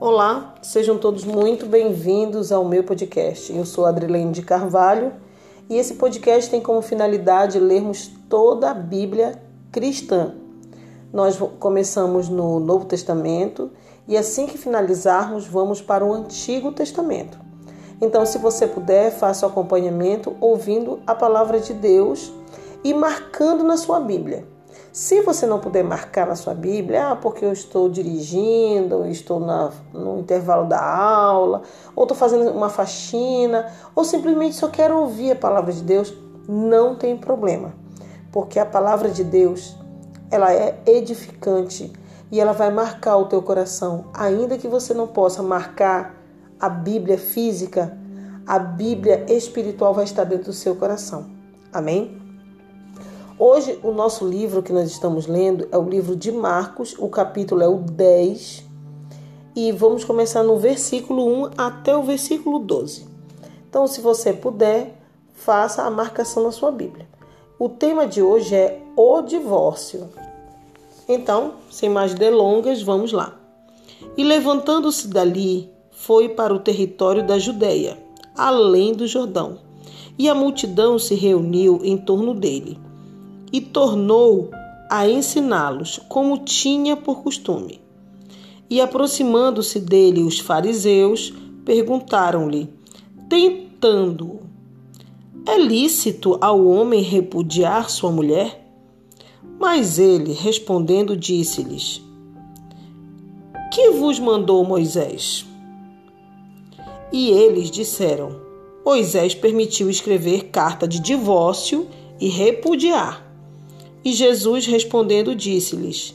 Olá, sejam todos muito bem-vindos ao meu podcast. Eu sou Adrilene de Carvalho e esse podcast tem como finalidade lermos toda a Bíblia cristã. Nós começamos no Novo Testamento e assim que finalizarmos, vamos para o Antigo Testamento. Então, se você puder, faça o acompanhamento ouvindo a palavra de Deus e marcando na sua Bíblia. Se você não puder marcar na sua Bíblia, ah, porque eu estou dirigindo, estou na, no intervalo da aula, ou estou fazendo uma faxina, ou simplesmente só quero ouvir a palavra de Deus, não tem problema, porque a palavra de Deus ela é edificante e ela vai marcar o teu coração, ainda que você não possa marcar a Bíblia física, a Bíblia espiritual vai estar dentro do seu coração. Amém? Hoje, o nosso livro que nós estamos lendo é o livro de Marcos, o capítulo é o 10, e vamos começar no versículo 1 até o versículo 12. Então, se você puder, faça a marcação na sua Bíblia. O tema de hoje é o divórcio. Então, sem mais delongas, vamos lá. E levantando-se dali, foi para o território da Judéia, além do Jordão. E a multidão se reuniu em torno dele e tornou a ensiná-los, como tinha por costume. E aproximando-se dele os fariseus, perguntaram-lhe, tentando-o: É lícito ao homem repudiar sua mulher? Mas ele, respondendo, disse-lhes: Que vos mandou Moisés? E eles disseram: Moisés permitiu escrever carta de divórcio e repudiar. E Jesus respondendo disse-lhes: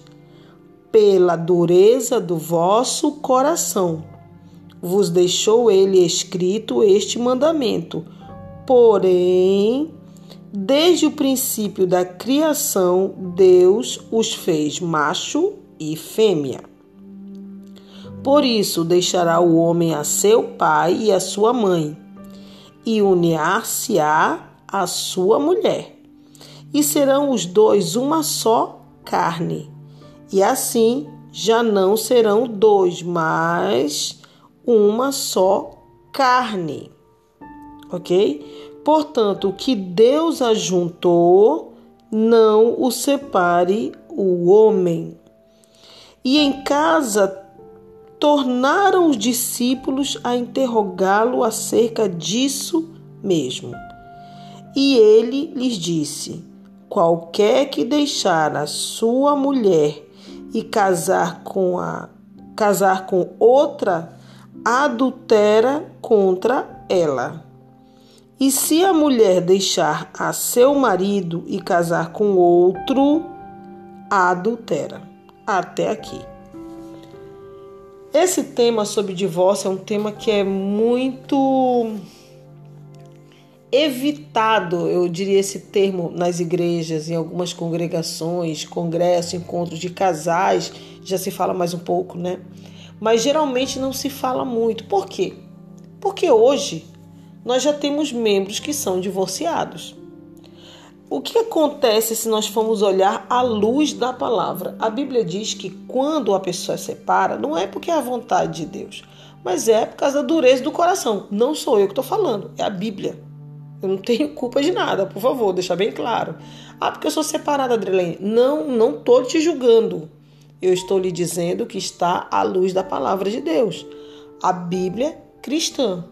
Pela dureza do vosso coração vos deixou ele escrito este mandamento. Porém, desde o princípio da criação, Deus os fez macho e fêmea. Por isso deixará o homem a seu pai e a sua mãe, e unir-se-á a sua mulher e serão os dois uma só carne. E assim já não serão dois, mas uma só carne. Ok? Portanto, o que Deus ajuntou, não o separe o homem. E em casa tornaram os discípulos a interrogá-lo acerca disso mesmo. E ele lhes disse: Qualquer que deixar a sua mulher e casar com a casar com outra adultera contra ela. E se a mulher deixar a seu marido e casar com outro, adultera. Até aqui. Esse tema sobre divórcio é um tema que é muito evitado, eu diria esse termo, nas igrejas, em algumas congregações, congressos, encontros de casais, já se fala mais um pouco, né? Mas geralmente não se fala muito. Por quê? Porque hoje nós já temos membros que são divorciados. O que acontece se nós formos olhar à luz da palavra? A Bíblia diz que quando a pessoa se separa, não é porque é a vontade de Deus, mas é por causa da dureza do coração. Não sou eu que estou falando, é a Bíblia. Eu não tenho culpa de nada, por favor, deixar bem claro. Ah, porque eu sou separada, Adriane. Não, não estou te julgando. Eu estou lhe dizendo que está à luz da palavra de Deus. A Bíblia cristã,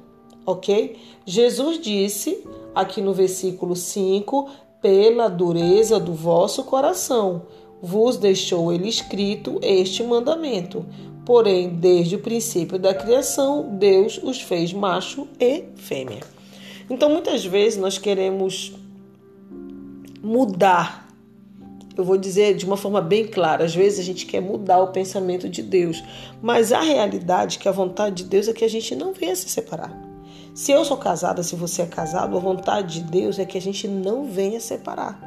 ok? Jesus disse aqui no versículo 5: pela dureza do vosso coração, vos deixou ele escrito este mandamento. Porém, desde o princípio da criação, Deus os fez macho e fêmea. Então, muitas vezes nós queremos mudar. Eu vou dizer de uma forma bem clara, às vezes a gente quer mudar o pensamento de Deus, mas a realidade que a vontade de Deus é que a gente não venha se separar. Se eu sou casada, se você é casado, a vontade de Deus é que a gente não venha separar.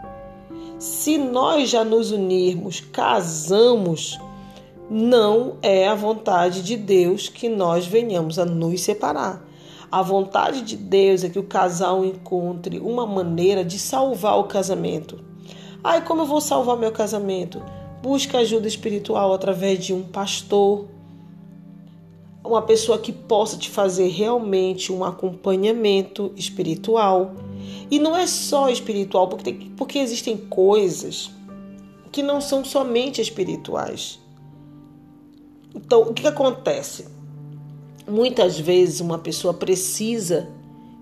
Se nós já nos unirmos, casamos, não é a vontade de Deus que nós venhamos a nos separar. A vontade de Deus é que o casal encontre uma maneira de salvar o casamento. Ai, como eu vou salvar meu casamento? Busca ajuda espiritual através de um pastor. uma pessoa que possa te fazer realmente um acompanhamento espiritual. E não é só espiritual, porque, tem, porque existem coisas que não são somente espirituais. Então, o que, que acontece? Muitas vezes uma pessoa precisa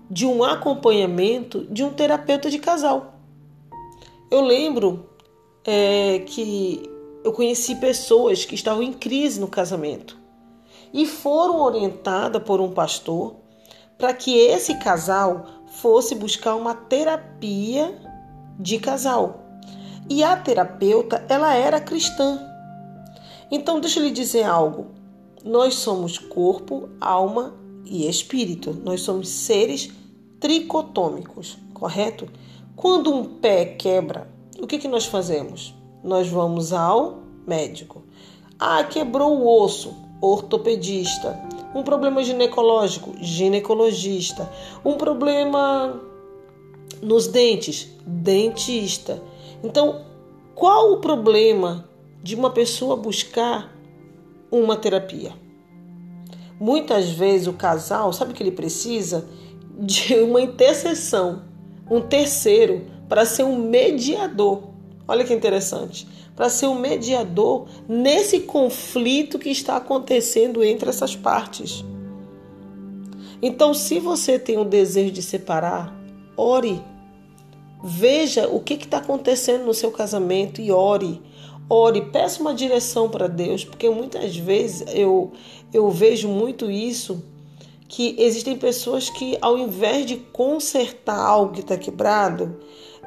de um acompanhamento de um terapeuta de casal. Eu lembro é, que eu conheci pessoas que estavam em crise no casamento e foram orientadas por um pastor para que esse casal fosse buscar uma terapia de casal. E a terapeuta, ela era cristã. Então, deixa eu lhe dizer algo. Nós somos corpo, alma e espírito. Nós somos seres tricotômicos, correto? Quando um pé quebra, o que, que nós fazemos? Nós vamos ao médico. Ah, quebrou o osso, ortopedista. Um problema ginecológico, ginecologista. Um problema nos dentes, dentista. Então, qual o problema de uma pessoa buscar uma terapia? Muitas vezes o casal, sabe o que ele precisa? De uma intercessão, um terceiro, para ser um mediador. Olha que interessante. Para ser um mediador nesse conflito que está acontecendo entre essas partes. Então, se você tem o desejo de separar, ore Veja o que está acontecendo no seu casamento e ore. Ore, peça uma direção para Deus, porque muitas vezes eu, eu vejo muito isso, que existem pessoas que ao invés de consertar algo que está quebrado,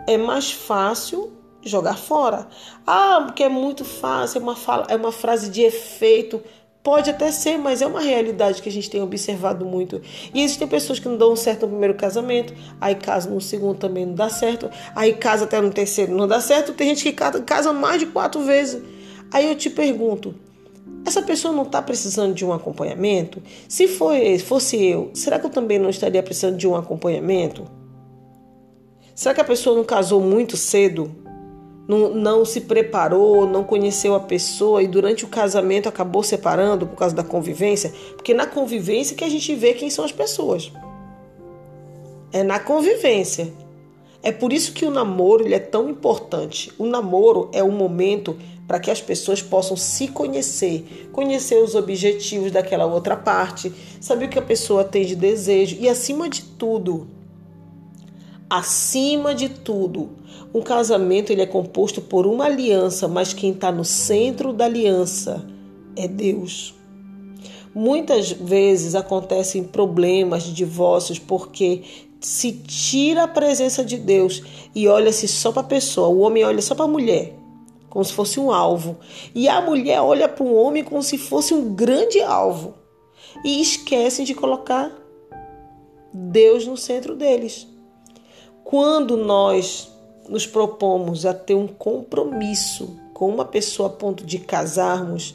é mais fácil jogar fora. Ah, porque é muito fácil, é uma, fala, é uma frase de efeito. Pode até ser, mas é uma realidade que a gente tem observado muito. E existem pessoas que não dão certo no primeiro casamento, aí casa no segundo também não dá certo, aí casa até no terceiro não dá certo. Tem gente que casa mais de quatro vezes. Aí eu te pergunto, essa pessoa não está precisando de um acompanhamento? Se foi, fosse eu, será que eu também não estaria precisando de um acompanhamento? Será que a pessoa não casou muito cedo não, não se preparou, não conheceu a pessoa e durante o casamento acabou separando por causa da convivência, porque na convivência que a gente vê quem são as pessoas. É na convivência. É por isso que o namoro ele é tão importante. O namoro é um momento para que as pessoas possam se conhecer, conhecer os objetivos daquela outra parte, saber o que a pessoa tem de desejo e, acima de tudo, acima de tudo, um casamento ele é composto por uma aliança, mas quem está no centro da aliança é Deus. Muitas vezes acontecem problemas de divórcios porque se tira a presença de Deus e olha-se só para a pessoa. O homem olha só para a mulher, como se fosse um alvo, e a mulher olha para o homem como se fosse um grande alvo e esquecem de colocar Deus no centro deles. Quando nós nos propomos a ter um compromisso com uma pessoa a ponto de casarmos,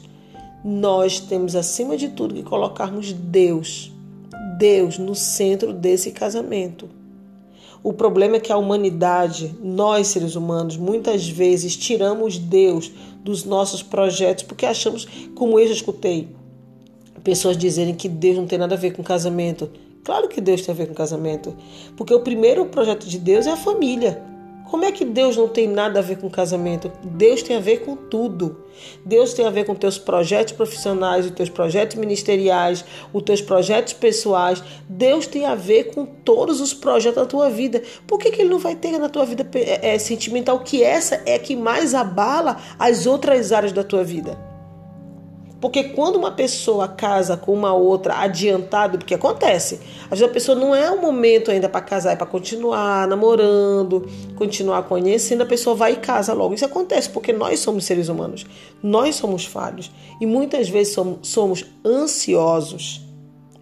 nós temos acima de tudo que colocarmos Deus, Deus no centro desse casamento. O problema é que a humanidade, nós seres humanos, muitas vezes tiramos Deus dos nossos projetos porque achamos, como eu já escutei, pessoas dizerem que Deus não tem nada a ver com casamento. Claro que Deus tem a ver com casamento, porque o primeiro projeto de Deus é a família. Como é que Deus não tem nada a ver com casamento? Deus tem a ver com tudo. Deus tem a ver com teus projetos profissionais, os teus projetos ministeriais, os teus projetos pessoais. Deus tem a ver com todos os projetos da tua vida. Por que, que ele não vai ter na tua vida é, é, sentimental que essa é que mais abala as outras áreas da tua vida? Porque quando uma pessoa casa com uma outra adiantado, porque acontece, às vezes a pessoa não é o momento ainda para casar, é para continuar namorando, continuar conhecendo, a pessoa vai e casa logo. Isso acontece porque nós somos seres humanos, nós somos falhos e muitas vezes somos, somos ansiosos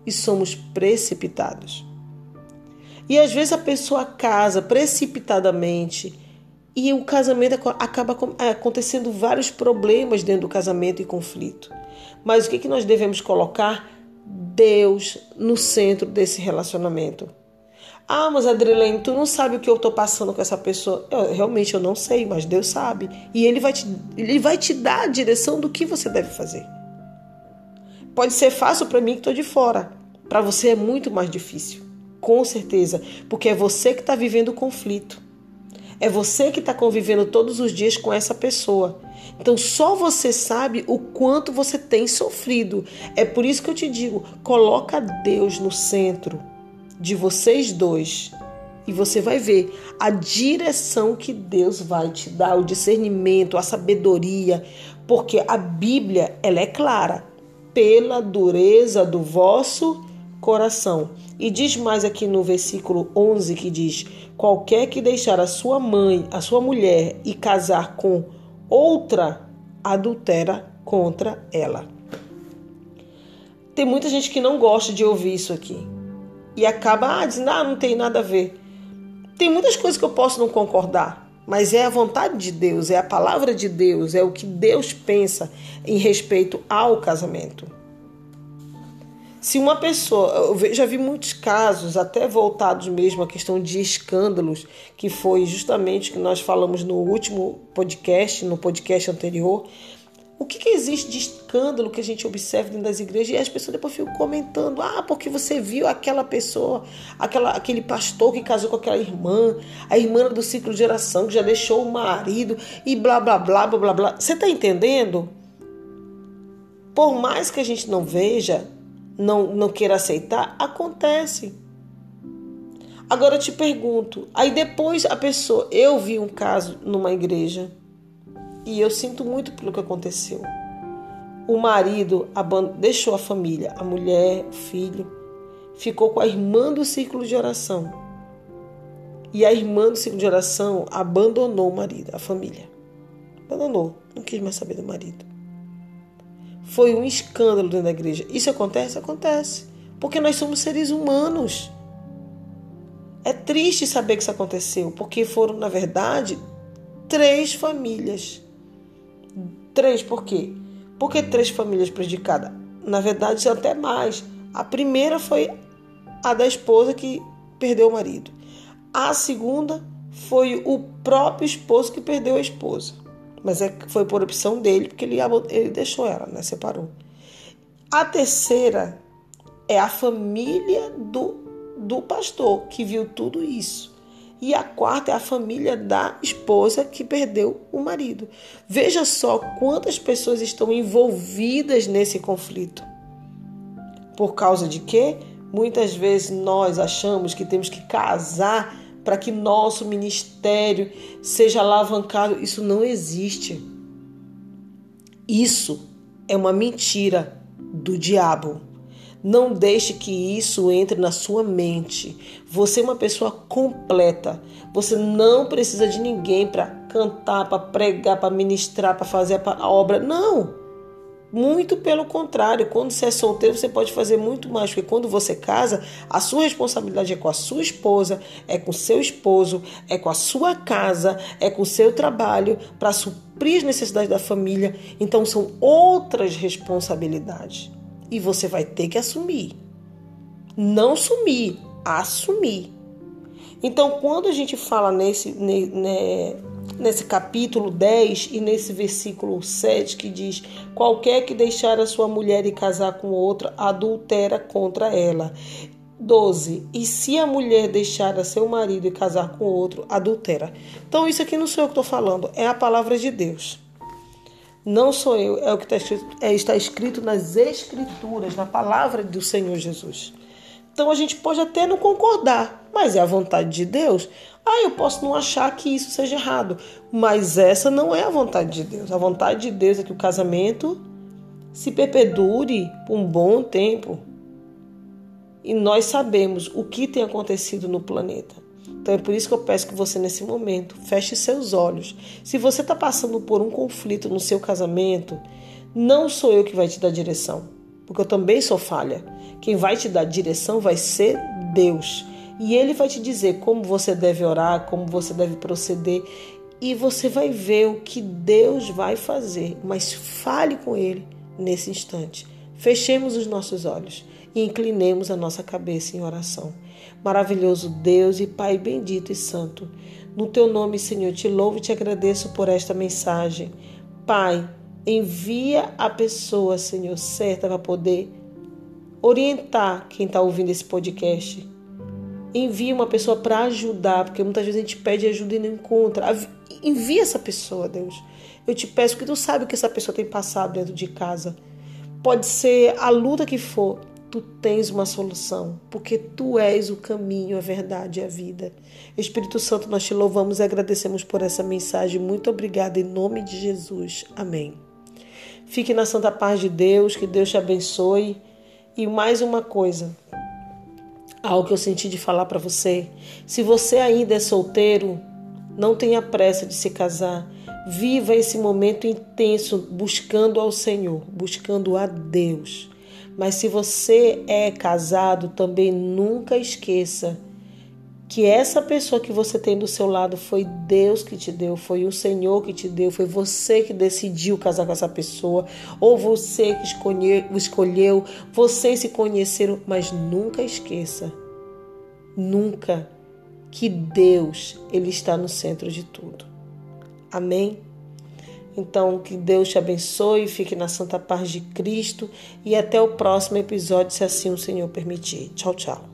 e somos precipitados. E às vezes a pessoa casa precipitadamente e o casamento acaba acontecendo vários problemas dentro do casamento e conflito. Mas o que, que nós devemos colocar? Deus no centro desse relacionamento. Ah, mas Adrilene, tu não sabe o que eu estou passando com essa pessoa. Eu, realmente eu não sei, mas Deus sabe. E ele vai, te, ele vai te dar a direção do que você deve fazer. Pode ser fácil para mim que estou de fora. Para você é muito mais difícil. Com certeza. Porque é você que está vivendo o conflito. É você que está convivendo todos os dias com essa pessoa. Então só você sabe o quanto você tem sofrido. É por isso que eu te digo: coloca Deus no centro de vocês dois e você vai ver a direção que Deus vai te dar, o discernimento, a sabedoria, porque a Bíblia ela é clara pela dureza do vosso coração. E diz mais aqui no versículo 11 que diz: qualquer que deixar a sua mãe, a sua mulher e casar com outra adultera contra ela. Tem muita gente que não gosta de ouvir isso aqui e acaba ah, dizendo: ah, não tem nada a ver. Tem muitas coisas que eu posso não concordar, mas é a vontade de Deus, é a palavra de Deus, é o que Deus pensa em respeito ao casamento. Se uma pessoa, eu já vi muitos casos, até voltados mesmo à questão de escândalos, que foi justamente o que nós falamos no último podcast, no podcast anterior. O que, que, existe de escândalo que a gente observa dentro das igrejas e as pessoas depois ficam comentando: ah, porque você viu aquela pessoa, aquela, aquele pastor que casou com aquela irmã, a irmã do ciclo de geração que já deixou o marido e blá blá blá blá blá blá. Você está entendendo? Por mais que a gente não veja, não, não queira aceitar, acontece. Agora eu te pergunto, aí depois a pessoa, eu vi um caso numa igreja e eu sinto muito pelo que aconteceu. O marido deixou a família, a mulher, o filho, ficou com a irmã do círculo de oração. E a irmã do círculo de oração abandonou o marido, a família. Abandonou, não quis mais saber do marido foi um escândalo dentro da igreja. Isso acontece? Acontece. Porque nós somos seres humanos. É triste saber que isso aconteceu, porque foram, na verdade, três famílias. Três, por quê? Por que três famílias prejudicadas? Na verdade, até mais. A primeira foi a da esposa que perdeu o marido. A segunda foi o próprio esposo que perdeu a esposa. Mas é, foi por opção dele, porque ele, ele deixou ela, né? Separou. A terceira é a família do, do pastor, que viu tudo isso. E a quarta é a família da esposa que perdeu o marido. Veja só quantas pessoas estão envolvidas nesse conflito. Por causa de quê? Muitas vezes nós achamos que temos que casar para que nosso ministério seja alavancado. Isso não existe. Isso é uma mentira do diabo. Não deixe que isso entre na sua mente. Você é uma pessoa completa. Você não precisa de ninguém para cantar, para pregar, para ministrar, para fazer a obra. Não. Muito pelo contrário, quando você é solteiro, você pode fazer muito mais, porque quando você casa, a sua responsabilidade é com a sua esposa, é com seu esposo, é com a sua casa, é com o seu trabalho, para suprir as necessidades da família. Então são outras responsabilidades. E você vai ter que assumir. Não sumir, assumir. Então, quando a gente fala nesse, né, nesse capítulo 10 e nesse versículo 7 que diz: Qualquer que deixar a sua mulher e casar com outra, adultera contra ela. 12. E se a mulher deixar a seu marido e casar com outro, adultera. Então, isso aqui não sou eu que estou falando, é a palavra de Deus. Não sou eu, é o que está escrito, é, está escrito nas Escrituras, na palavra do Senhor Jesus. Então a gente pode até não concordar, mas é a vontade de Deus. Ah, eu posso não achar que isso seja errado, mas essa não é a vontade de Deus. A vontade de Deus é que o casamento se perpedure por um bom tempo. E nós sabemos o que tem acontecido no planeta. Então é por isso que eu peço que você, nesse momento, feche seus olhos. Se você está passando por um conflito no seu casamento, não sou eu que vai te dar direção, porque eu também sou falha. Quem vai te dar direção vai ser Deus. E ele vai te dizer como você deve orar, como você deve proceder. E você vai ver o que Deus vai fazer. Mas fale com ele nesse instante. Fechemos os nossos olhos e inclinemos a nossa cabeça em oração. Maravilhoso Deus e Pai bendito e santo. No teu nome, Senhor, te louvo e te agradeço por esta mensagem. Pai, Envia a pessoa, Senhor, certa para poder orientar quem está ouvindo esse podcast. Envia uma pessoa para ajudar, porque muitas vezes a gente pede ajuda e não encontra. Envia essa pessoa, Deus. Eu te peço que tu sabe o que essa pessoa tem passado dentro de casa. Pode ser a luta que for, tu tens uma solução, porque tu és o caminho, a verdade e a vida. Espírito Santo, nós te louvamos e agradecemos por essa mensagem. Muito obrigada em nome de Jesus. Amém. Fique na santa paz de Deus, que Deus te abençoe. E mais uma coisa, algo que eu senti de falar para você. Se você ainda é solteiro, não tenha pressa de se casar. Viva esse momento intenso buscando ao Senhor, buscando a Deus. Mas se você é casado, também nunca esqueça que essa pessoa que você tem do seu lado foi Deus que te deu, foi o Senhor que te deu, foi você que decidiu casar com essa pessoa, ou você que escolheu, escolheu vocês se conheceram, mas nunca esqueça, nunca que Deus ele está no centro de tudo. Amém? Então, que Deus te abençoe, fique na santa paz de Cristo e até o próximo episódio, se assim o Senhor permitir. Tchau, tchau.